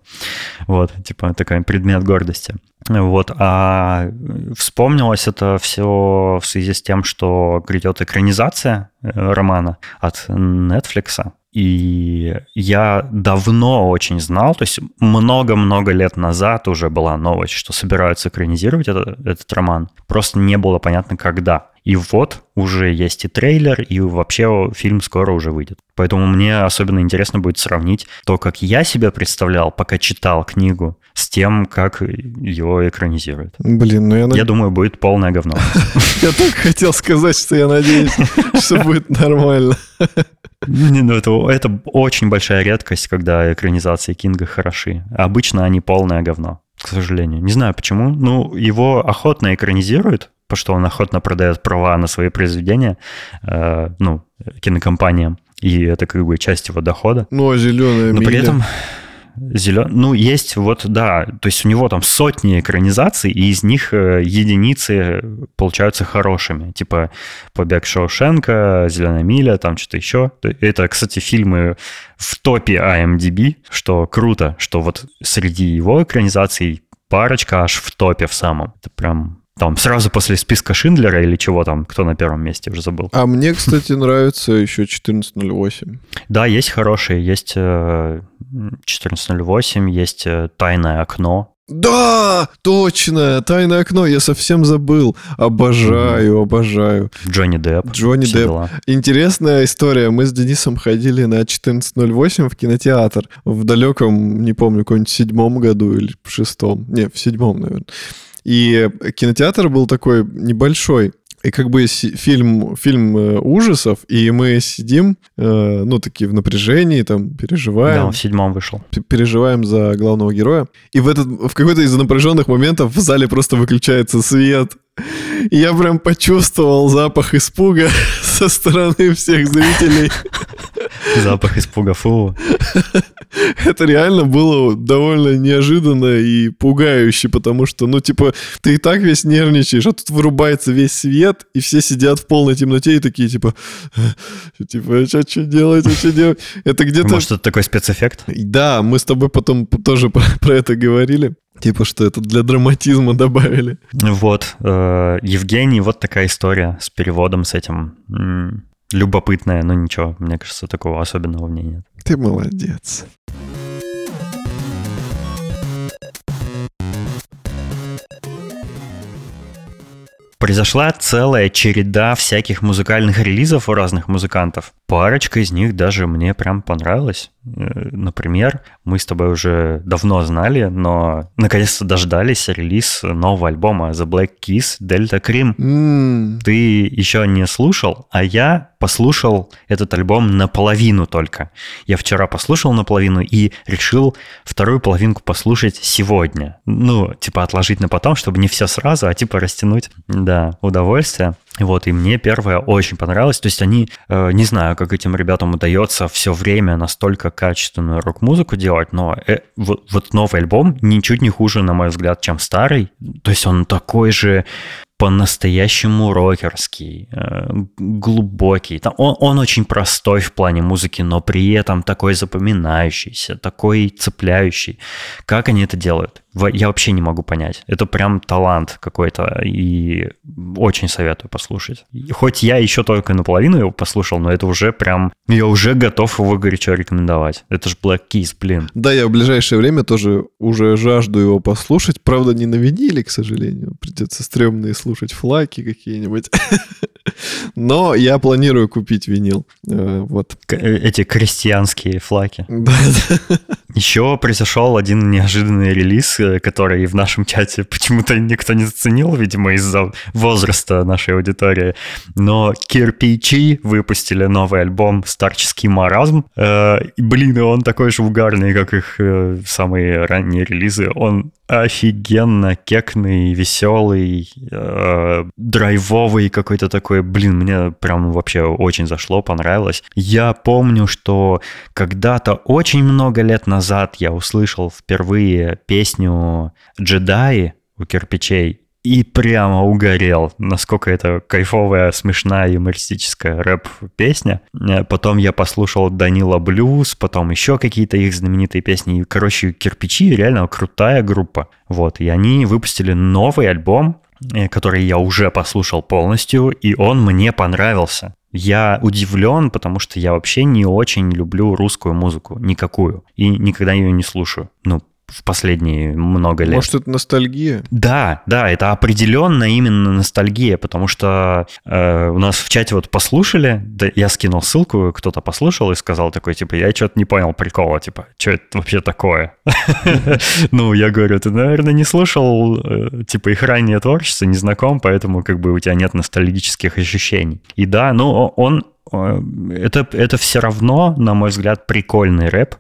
Вот, типа, такой предмет гордости. Вот, а вспомнилось это все в связи с тем, что грядет экранизация э, романа от Netflix. И я давно очень знал, то есть много-много лет назад уже была новость, что собираются экранизировать это- этот роман. Просто не было понятно, когда. И вот уже есть и трейлер, и вообще фильм скоро уже выйдет. Поэтому мне особенно интересно будет сравнить то, как я себя представлял, пока читал книгу, с тем, как его экранизируют. Блин, ну я, Я думаю, будет полное говно. я только хотел сказать, что я надеюсь, что будет нормально. Не, ну это, это очень большая редкость, когда экранизации Кинга хороши. Обычно они полное говно, к сожалению. Не знаю почему. Ну, его охотно экранизируют, потому что он охотно продает права на свои произведения, э, ну, кинокомпаниям. И это как бы часть его дохода. Ну, а зеленая Но миля. при этом зелен... Ну, есть вот, да, то есть у него там сотни экранизаций, и из них э, единицы получаются хорошими. Типа «Побег Шоушенка», «Зеленая миля», там что-то еще. Это, кстати, фильмы в топе IMDb, что круто, что вот среди его экранизаций парочка аж в топе в самом. Это прям там сразу после списка Шиндлера или чего там, кто на первом месте, уже забыл. А мне, кстати, нравится еще 14.08. Да, есть хорошие, есть э, 1408, есть э, «Тайное окно», Да, точно, тайное окно, я совсем забыл. Обожаю, обожаю. Джонни Депп. Джонни Депп. дела. Интересная история. Мы с Денисом ходили на 14.08 в кинотеатр в далеком, не помню, каком-нибудь седьмом году или в шестом. Не, в седьмом, наверное. И кинотеатр был такой небольшой. И как бы фильм, фильм э, ужасов, и мы сидим, э, ну, такие в напряжении, там, переживаем. Да, он в седьмом вышел. переживаем за главного героя. И в, этот, в какой-то из напряженных моментов в зале просто выключается свет. И я прям почувствовал запах испуга со стороны всех зрителей. Запах испуга фу. Это реально было довольно неожиданно и пугающе, потому что, ну, типа, ты и так весь нервничаешь, а тут вырубается весь свет, и все сидят в полной темноте и такие, типа, типа, а что делать, а что делать? Это где-то... Может, это такой спецэффект? Да, мы с тобой потом тоже про, про это говорили. Типа, что это для драматизма добавили. Вот. э, Евгений, вот такая история с переводом, с этим. Любопытная, но ничего, мне кажется, такого особенного в ней нет. Ты молодец. Произошла целая череда всяких музыкальных релизов у разных музыкантов. Парочка из них даже мне прям понравилась. Э, Например, мы с тобой уже давно знали, но наконец-то дождались релиз нового альбома The Black Keys Delta Cream. М, Ты еще не слушал, а я послушал этот альбом наполовину только. Я вчера послушал наполовину и решил вторую половинку послушать сегодня. Ну, типа отложить на потом, чтобы не все сразу, а типа растянуть. Да, удовольствие. Вот, и мне первое очень понравилось. То есть они, э, не знаю, как этим ребятам удается все время настолько качественную рок-музыку делать, но э, вот, вот новый альбом ничуть не хуже, на мой взгляд, чем старый. То есть он такой же по-настоящему рокерский, э, глубокий. Там, он, он очень простой в плане музыки, но при этом такой запоминающийся, такой цепляющий. Как они это делают? Я вообще не могу понять. Это прям талант какой-то, и очень советую послушать. И хоть я еще только наполовину его послушал, но это уже прям... Я уже готов его горячо рекомендовать. Это же Black Keys, блин. Да, я в ближайшее время тоже уже жажду его послушать. Правда, не на виниле, к сожалению. Придется стрёмные слушать флаки какие-нибудь. Но я планирую купить винил. Э, вот. Э, Эти крестьянские флаки. Еще произошел один неожиданный релиз, э, который в нашем чате почему-то никто не заценил, видимо, из-за возраста нашей аудитории. Но Кирпичи выпустили новый альбом «Старческий маразм». Э, блин, он такой же угарный, как их э, самые ранние релизы. Он офигенно кекный, веселый, э, драйвовый какой-то такой. Блин, мне прям вообще очень зашло, понравилось. Я помню, что когда-то очень много лет назад я услышал впервые песню «Джедаи» у кирпичей и прямо угорел, насколько это кайфовая, смешная, юмористическая рэп-песня. Э, Потом я послушал Данила Блюз, потом еще какие-то их знаменитые песни. И, Короче, «Кирпичи» реально крутая группа. Вот, и они выпустили новый альбом, э, который я уже послушал полностью, и он мне понравился. Я удивлен, потому что я вообще не очень люблю русскую музыку, никакую, и никогда ее не слушаю. Ну, в последние много лет. Может, это ностальгия? Да, да, это определенно именно ностальгия, потому что э, у нас в чате вот послушали, да, я скинул ссылку, кто-то послушал и сказал такой, типа, я что-то не понял прикола, типа, что это вообще такое? Ну, я говорю, ты, наверное, не слушал, э, типа, их раннее творчество, не знаком, поэтому как бы у тебя нет ностальгических ощущений. И да, ну, он э, это, это все равно, на мой взгляд, прикольный рэп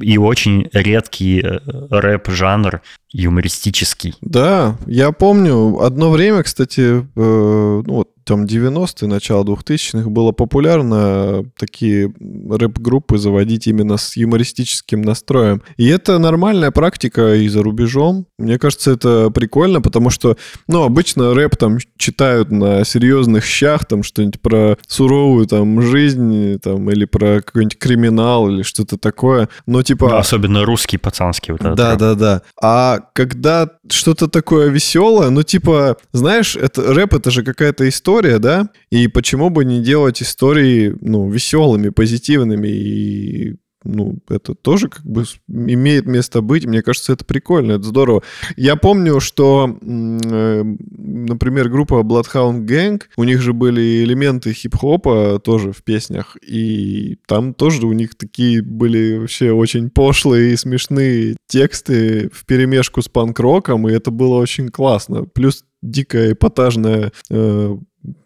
и очень редкий э, рэп-жанр юмористический. Да, я помню, одно время, кстати, э, ну вот там 90-е, начало 2000-х было популярно такие рэп-группы заводить именно с юмористическим настроем. И это нормальная практика и за рубежом. Мне кажется, это прикольно, потому что, ну, обычно рэп там читают на серьезных щах, там что-нибудь про суровую там жизнь, там, или про какой-нибудь криминал, или что-то такое. Но типа... Да, особенно русский пацанский вот этот Да, рэп. да, да. А когда что-то такое веселое, ну, типа, знаешь, это рэп это же какая-то история, да? И почему бы не делать истории, ну, веселыми, позитивными и ну, это тоже как бы имеет место быть. Мне кажется, это прикольно, это здорово. Я помню, что, э, например, группа Bloodhound Gang, у них же были элементы хип-хопа тоже в песнях, и там тоже у них такие были вообще очень пошлые и смешные тексты в перемешку с панк-роком, и это было очень классно. Плюс дикая эпатажная э,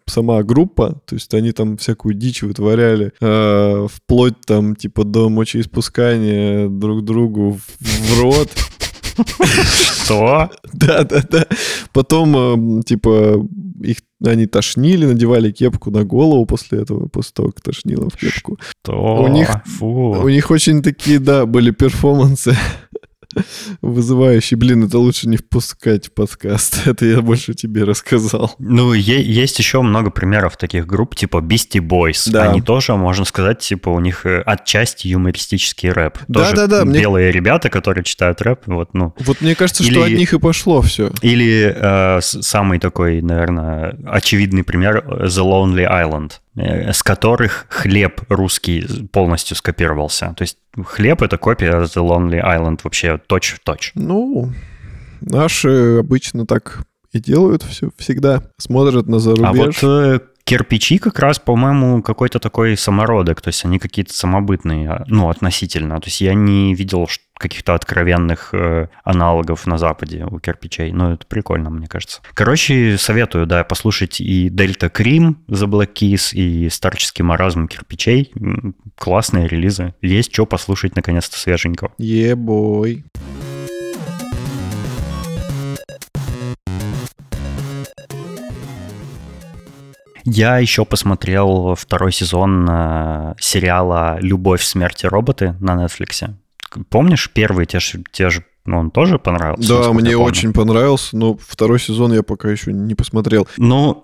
сама группа, то есть они там всякую дичь вытворяли, э, вплоть там типа до мочеиспускания друг другу в, в рот. Что? Да, да, да. Потом, э, типа, их они тошнили, надевали кепку на голову после этого, после того, как тошнило в кепку. Что? У них- Фу. У них очень такие, да, были перформансы вызывающие. Блин, это лучше не впускать в подкаст. Это я больше тебе рассказал. Ну, есть еще много примеров таких групп, типа Beastie Boys. Да. Они тоже, можно сказать, типа у них э, отчасти юмористический рэп. Да, Тоже да, да, мне- белые ребята, которые читают рэп, вот, ну. Вот мне кажется, что Или- от них и пошло все. Или э, самый такой, наверное, очевидный пример э, The Lonely Island, с которых хлеб русский полностью скопировался. То есть хлеб — это копия The Lonely Island вообще точь в точь. Ну, наши обычно так и делают все всегда. Смотрят на А зарубеж. вот э, кирпичи как раз, по-моему, какой-то такой самородок, то есть они какие-то самобытные, а, ну, относительно. То есть я не видел каких-то откровенных э, аналогов на Западе у кирпичей. Но это прикольно, мне кажется. Короче, советую, да, послушать и Дельта Крим The Black Keys, и Старческий маразм кирпичей. Классные релизы. Есть что послушать, наконец-то, свеженького. Ебой. Я еще посмотрел второй сезон э, сериала «Любовь, смерть и роботы» на Netflix. Помнишь, первый те же, те же ну, он тоже понравился? Да, мне очень понравился, но второй сезон я пока еще не посмотрел. Ну,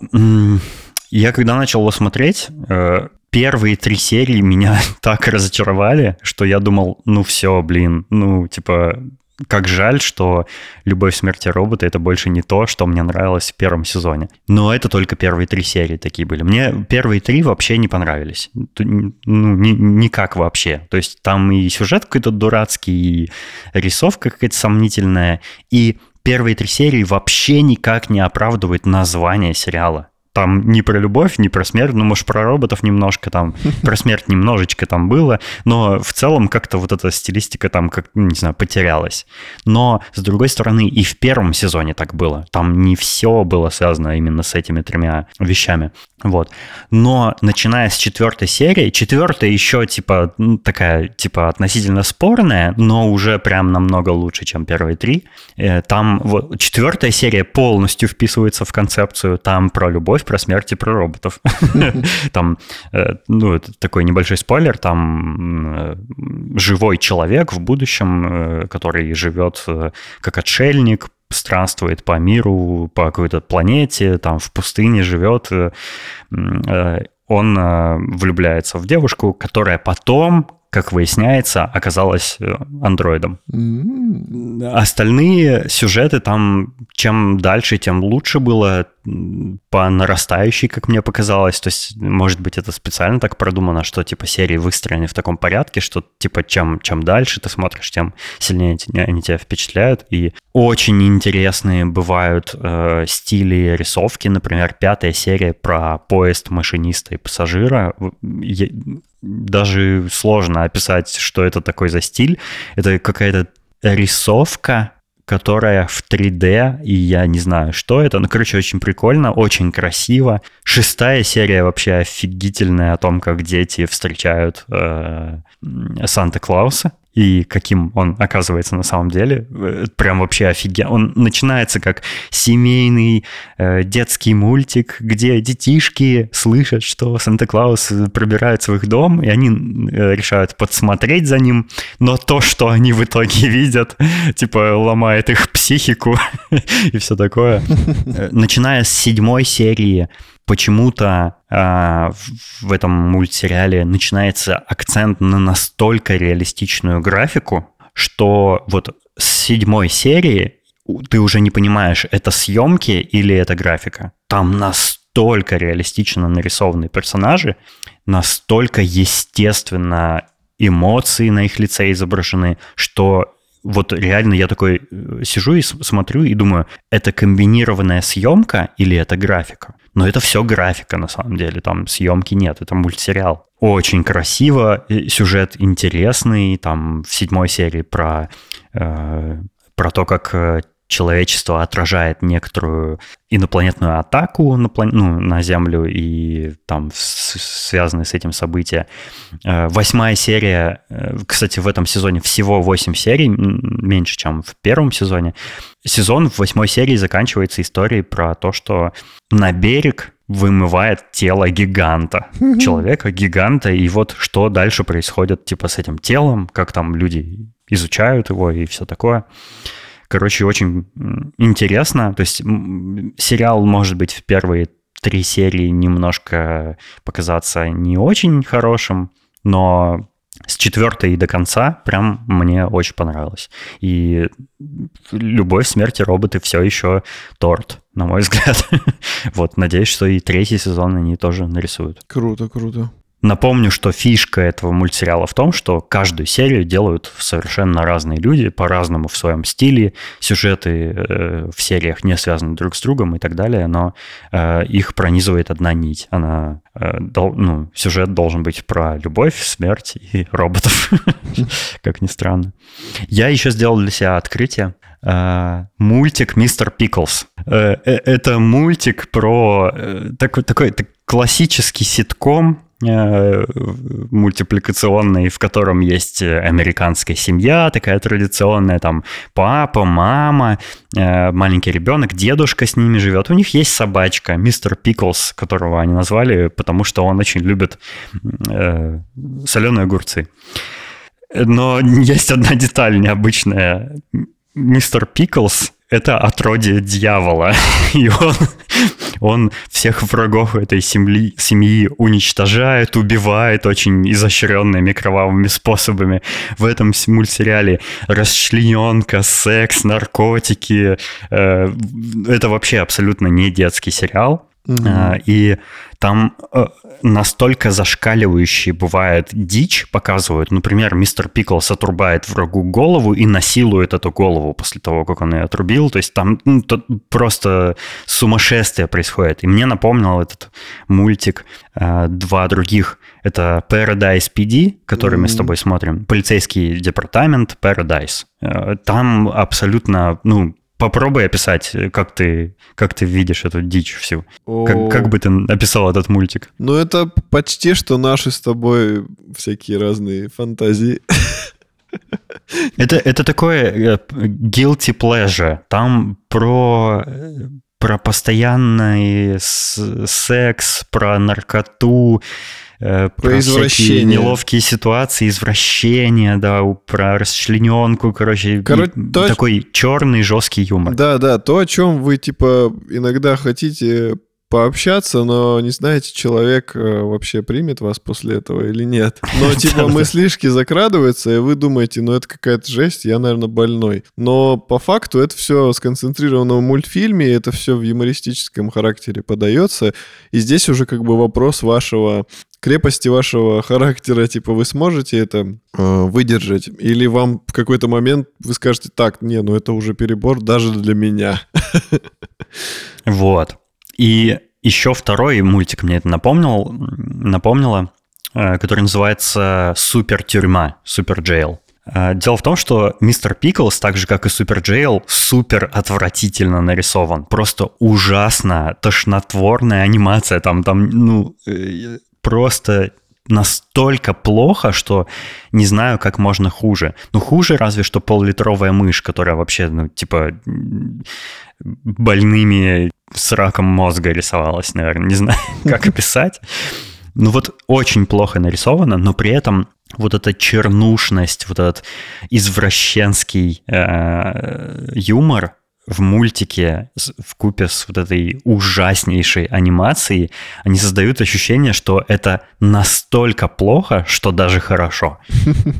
я когда начал его смотреть, э, первые три серии меня так разочаровали, что я думал, ну все, блин, ну типа, как жаль, что «Любовь, смерть и роботы» — это больше не то, что мне нравилось в первом сезоне. Но это только первые три серии такие были. Мне первые три вообще не понравились. Ну, ни- никак вообще. То есть там и сюжет какой-то дурацкий, и рисовка какая-то сомнительная, и первые три серии вообще никак не оправдывают название сериала. Там не про любовь, не про смерть, ну, может, про роботов немножко там, про смерть немножечко там было, но в целом как-то вот эта стилистика там, как, не знаю, потерялась. Но, с другой стороны, и в первом сезоне так было. Там не все было связано именно с этими тремя вещами. Вот. Но начиная с четвертой серии, четвертая еще типа ну, такая типа относительно спорная, но уже прям намного лучше, чем первые три. Э, там вот четвертая серия полностью вписывается в концепцию. Там про любовь, про смерть и про роботов. Там, э, ну, это такой небольшой спойлер, там э, живой человек в будущем, который живет как отшельник, странствует по миру, по какой-то планете, там в пустыне живет, э, э, он э, влюбляется в девушку, которая потом, как выясняется, оказалась андроидом. Mm-hmm. Остальные сюжеты там, чем дальше, тем лучше было по нарастающей, как мне показалось. То есть, может быть, это специально так продумано, что типа серии выстроены в таком порядке, что типа чем, чем дальше ты смотришь, тем сильнее они тебя впечатляют. И очень интересные бывают э, стили рисовки. Например, пятая серия про поезд машиниста и пассажира. Я, даже сложно описать, что это такой за стиль. Это какая-то рисовка которая в 3D, и я не знаю, что это. Ну, короче, очень прикольно, очень красиво. Шестая серия вообще офигительная о том, как дети встречают э, Санта-Клауса и каким он оказывается на самом деле. Э, прям вообще офигенно. Он начинается как семейный э, детский мультик, где детишки слышат, что Санта-Клаус пробирается в их дом, и они э, решают подсмотреть за ним, но то, что они в итоге видят, типа ломает их психику и все такое. Э, начиная с седьмой серии почему-то э, в этом мультсериале начинается акцент на настолько реалистичную графику, что вот с седьмой серии ты уже не понимаешь, это съемки или это графика. Там настолько реалистично нарисованы персонажи, настолько естественно эмоции на их лице изображены, что вот реально я такой э, сижу и смотрю и думаю, это комбинированная съемка или это графика? Но это все графика на самом деле, там съемки нет, это мультсериал. Очень красиво, сюжет интересный, там в седьмой серии про, э, про то, как э, человечество отражает некоторую инопланетную атаку на, план... ну, на Землю и там связанные с этим события. Э, восьмая серия, э, кстати, в этом сезоне всего 8 серий, меньше, чем в первом сезоне. Сезон в восьмой серии заканчивается историей про то, что на берег вымывает тело гиганта, человека гиганта, и вот что дальше происходит типа с этим телом, как там люди изучают его и все такое. Короче, очень интересно. То есть сериал, может быть, в первые три серии немножко показаться не очень хорошим, но с четвертой до конца прям мне очень понравилось. И любовь, смерти роботы все еще торт, на мой взгляд. вот, надеюсь, что и третий сезон они тоже нарисуют. Круто, круто. Напомню, что фишка этого мультсериала в том, что каждую серию делают совершенно разные люди, по-разному в своем стиле. Сюжеты э, в сериях не связаны друг с другом и так далее, но э, их пронизывает одна нить. Она, э, дол, ну, сюжет должен быть про любовь, смерть и роботов, как ни странно. Я еще сделал для себя открытие. Uh, мультик Мистер Пиклс. Uh, это мультик про такой, такой так, классический ситком Э, мультипликационный, в котором есть американская семья, такая традиционная, там папа, мама, э, маленький ребенок, дедушка с ними живет. У них есть собачка, мистер Пиклс, которого они назвали, потому что он очень любит э, соленые огурцы. Но есть одна деталь необычная. Мистер Пиклс — это отродье дьявола, и он он всех врагов этой семьи, семьи уничтожает, убивает очень изощренными кровавыми способами. В этом мультсериале расчлененка, секс, наркотики. Э, это вообще абсолютно не детский сериал. Mm-hmm. И там э, настолько зашкаливающие бывает дичь показывают. Например, мистер Пиклс отрубает врагу голову и насилует эту голову после того, как он ее отрубил. То есть там ну, просто сумасшествие происходит. И мне напомнил этот мультик э, два других. Это Paradise PD, который mm-hmm. мы с тобой смотрим. Полицейский департамент Paradise. Э, там абсолютно, ну, Попробуй описать, как ты, как ты видишь эту дичь всю. Как, как бы ты описал этот мультик? Ну, это почти что наши с тобой всякие разные фантазии. Это, это такое э, guilty pleasure. Там про, про постоянный секс, про наркоту, Э, про, про извращение. неловкие ситуации, извращения, да, про расчлененку, короче, короче то, такой черный жесткий юмор. Да, да, то, о чем вы, типа, иногда хотите пообщаться, но не знаете, человек э, вообще примет вас после этого или нет. Но типа мыслишки закрадываются, и вы думаете, ну это какая-то жесть, я, наверное, больной. Но по факту это все сконцентрировано в мультфильме, это все в юмористическом характере подается. И здесь уже как бы вопрос вашего крепости вашего характера, типа, вы сможете это э, выдержать? Или вам в какой-то момент вы скажете, так, не, ну это уже перебор даже для меня. Вот. И еще второй мультик мне это напомнил, напомнило, э, который называется «Супер тюрьма», «Супер джейл». Э, дело в том, что мистер Пиклс, так же как и Супер Джейл, супер отвратительно нарисован. Просто ужасно, тошнотворная анимация. Там, там, ну, э, просто настолько плохо, что не знаю, как можно хуже. Ну, хуже разве что поллитровая мышь, которая вообще, ну, типа, больными с раком мозга рисовалась, наверное. Не знаю, как описать. Ну вот очень плохо нарисовано, но при этом вот эта чернушность, вот этот извращенский э, юмор, в мультике в купе с вот этой ужаснейшей анимацией, они создают ощущение, что это настолько плохо, что даже хорошо.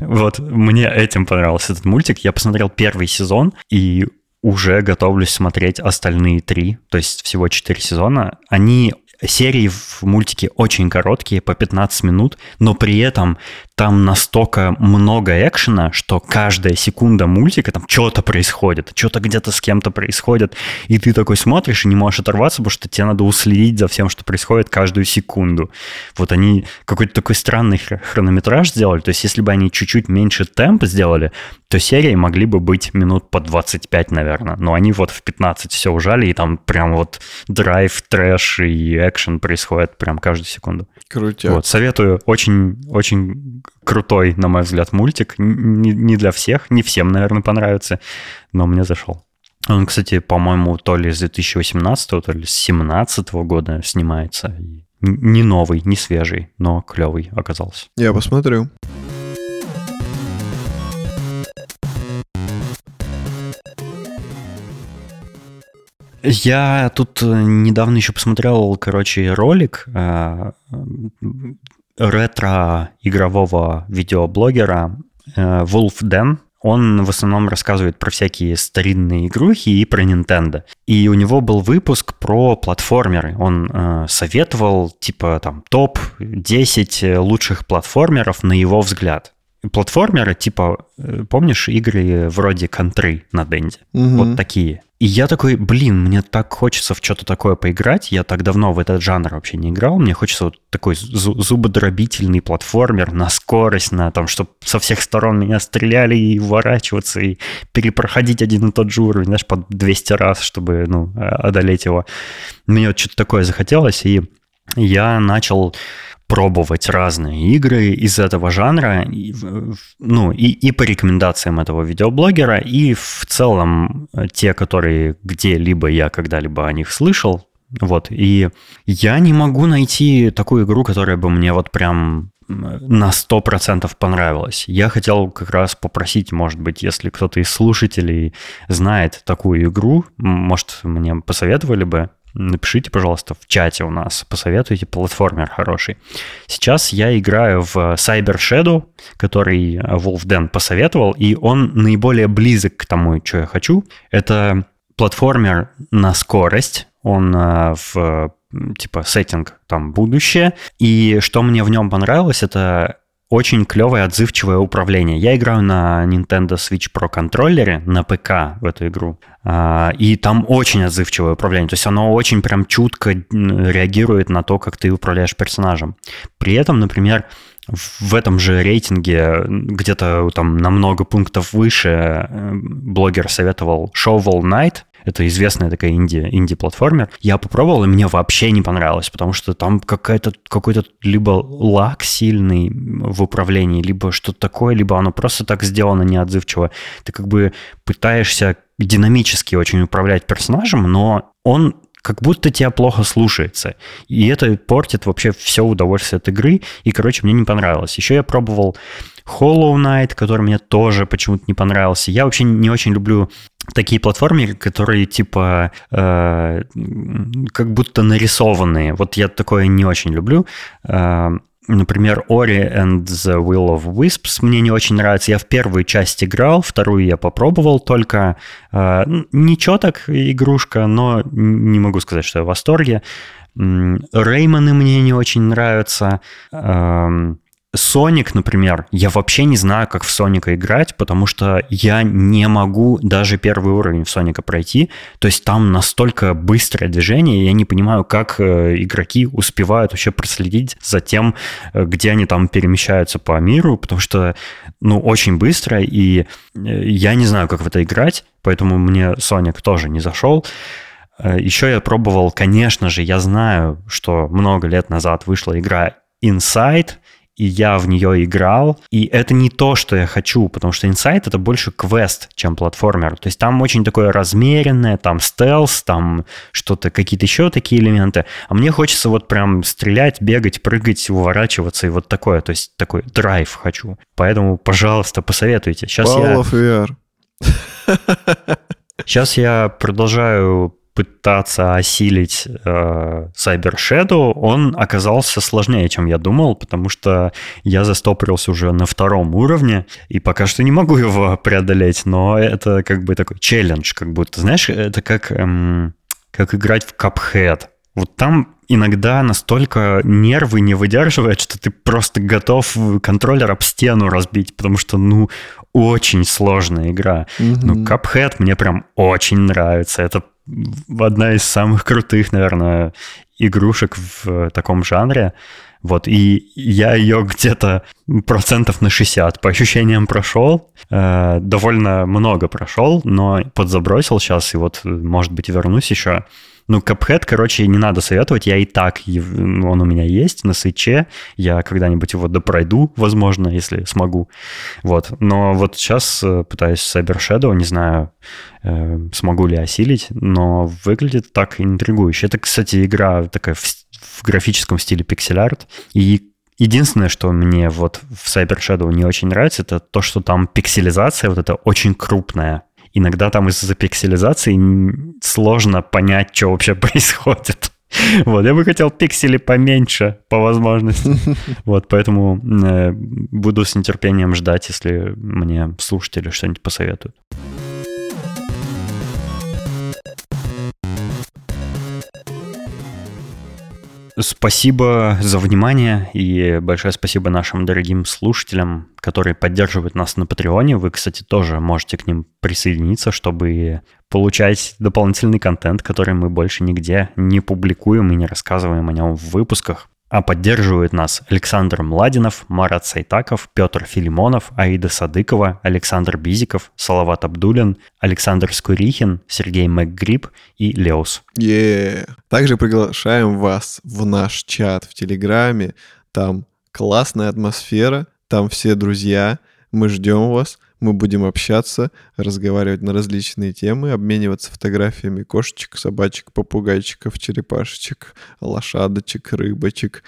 Вот мне этим понравился этот мультик. Я посмотрел первый сезон, и уже готовлюсь смотреть остальные три, то есть всего четыре сезона. Они серии в мультике очень короткие, по 15 минут, но при этом там настолько много экшена, что каждая секунда мультика там что-то происходит, что-то где-то с кем-то происходит, и ты такой смотришь и не можешь оторваться, потому что тебе надо уследить за всем, что происходит каждую секунду. Вот они какой-то такой странный хронометраж сделали, то есть если бы они чуть-чуть меньше темп сделали, то серии могли бы быть минут по 25, наверное, но они вот в 15 все ужали, и там прям вот драйв, трэш и экшен происходит прям каждую секунду. Крутяк. Вот, советую. Очень, очень крутой, на мой взгляд, мультик. Не, не для всех, не всем, наверное, понравится, но мне зашел. Он, кстати, по-моему, то ли с 2018, то ли с 2017 года снимается. Не новый, не свежий, но клевый оказался. Я посмотрю. Я тут э, недавно еще посмотрел, короче, ролик э, ретро-игрового видеоблогера э, Wolf Den. Он в основном рассказывает про всякие старинные игрухи и про Nintendo. И у него был выпуск про платформеры. Он э, советовал, типа, там, топ-10 лучших платформеров на его взгляд. Платформеры, типа, э, помнишь игры вроде Контры на Денде? Угу. Вот такие. И я такой, блин, мне так хочется в что-то такое поиграть. Я так давно в этот жанр вообще не играл. Мне хочется вот такой зубодробительный платформер на скорость, на там, чтобы со всех сторон меня стреляли и уворачиваться, и перепроходить один и тот же уровень, знаешь, по 200 раз, чтобы, ну, одолеть его. Мне вот что-то такое захотелось, и я начал пробовать разные игры из этого жанра, ну, и, и по рекомендациям этого видеоблогера, и в целом э, те, которые где-либо я когда-либо о них слышал, вот, и я не могу найти такую игру, которая бы мне вот прям на 100% понравилась. Я хотел как раз попросить, может быть, если кто-то из слушателей знает такую игру, может, мне посоветовали бы, Напишите, пожалуйста, в чате у нас, посоветуйте платформер хороший. Сейчас я играю в Cyber Shadow, который Wolfden посоветовал, и он наиболее близок к тому, что я хочу. Это платформер на скорость, он э, в типа сеттинг там будущее. И что мне в нем понравилось, это очень клевое отзывчивое управление. Я играю на Nintendo Switch Pro контроллере на ПК в эту игру. А, и там очень отзывчивое управление. То есть оно очень прям чутко реагирует на то, как ты управляешь персонажем. При этом, например, в этом же рейтинге где-то там на много пунктов выше э, блогер советовал Shovel Knight, это известная такая инди, инди-платформер. Я попробовал, и мне вообще не понравилось, потому что там какая-то, какой-то либо лак сильный в управлении, либо что-то такое, либо оно просто так сделано неотзывчиво. Ты как бы пытаешься динамически очень управлять персонажем, но он как будто тебя плохо слушается. И это портит вообще все удовольствие от игры. И, короче, мне не понравилось. Еще я пробовал Hollow Knight, который мне тоже почему-то не понравился. Я вообще не очень люблю такие платформы, которые типа э, как будто нарисованные. Вот я такое не очень люблю. Э, Например, Ori and the Will of Wisps мне не очень нравится. Я в первую часть играл, вторую я попробовал только. Э, ничего так игрушка, но не могу сказать, что я в восторге. Реймоны мне не очень нравятся. Э, Соник, например, я вообще не знаю, как в Соника играть, потому что я не могу даже первый уровень в Соника пройти. То есть там настолько быстрое движение, я не понимаю, как э, игроки успевают вообще проследить за тем, э, где они там перемещаются по миру, потому что, ну, очень быстро, и э, я не знаю, как в это играть, поэтому мне Соник тоже не зашел. Еще я пробовал, конечно же, я знаю, что много лет назад вышла игра Inside, и я в нее играл, и это не то, что я хочу, потому что Inside это больше квест, чем платформер. То есть там очень такое размеренное, там стелс, там что-то, какие-то еще такие элементы. А мне хочется вот прям стрелять, бегать, прыгать, уворачиваться и вот такое. То есть такой драйв хочу. Поэтому, пожалуйста, посоветуйте. Сейчас Ball я... Сейчас я продолжаю пытаться осилить э, Cyber Shadow, он оказался сложнее, чем я думал, потому что я застопорился уже на втором уровне, и пока что не могу его преодолеть, но это как бы такой челлендж, как будто, знаешь, это как, эм, как играть в Cuphead. Вот там иногда настолько нервы не выдерживают, что ты просто готов контроллер об стену разбить, потому что, ну, очень сложная игра. Mm-hmm. Ну, Cuphead мне прям очень нравится. Это одна из самых крутых, наверное, игрушек в таком жанре. Вот, и я ее где-то процентов на 60 по ощущениям прошел. Э, довольно много прошел, но подзабросил сейчас, и вот, может быть, вернусь еще. Ну, Cuphead, короче, не надо советовать, я и так, он у меня есть на свече, я когда-нибудь его допройду, возможно, если смогу. Вот, но вот сейчас э, пытаюсь Cyber Shadow, не знаю, э, смогу ли осилить, но выглядит так интригующе. Это, кстати, игра такая в, в графическом стиле пиксель-арт, и Единственное, что мне вот в Cyber Shadow не очень нравится, это то, что там пикселизация вот эта очень крупная иногда там из-за пикселизации сложно понять, что вообще происходит. Вот, я бы хотел пиксели поменьше, по возможности. Вот, поэтому э, буду с нетерпением ждать, если мне слушатели что-нибудь посоветуют. Спасибо за внимание и большое спасибо нашим дорогим слушателям, которые поддерживают нас на Патреоне. Вы, кстати, тоже можете к ним присоединиться, чтобы получать дополнительный контент, который мы больше нигде не публикуем и не рассказываем о нем в выпусках. А поддерживают нас Александр Младинов, Марат Сайтаков, Петр Филимонов, Аида Садыкова, Александр Бизиков, Салават Абдулин, Александр Скурихин, Сергей МакГриб и Леус. Yeah. Также приглашаем вас в наш чат в Телеграме. Там классная атмосфера, там все друзья. Мы ждем вас мы будем общаться, разговаривать на различные темы, обмениваться фотографиями кошечек, собачек, попугайчиков, черепашечек, лошадочек, рыбочек,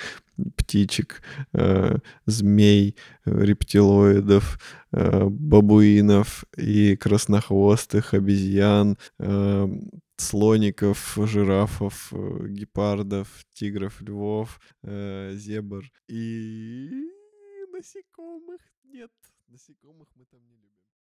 птичек, э, змей, рептилоидов, э, бабуинов и краснохвостых обезьян, э, слоников, жирафов, э, гепардов, тигров, львов, э, зебр и насекомых. Насекомых мы там не любим.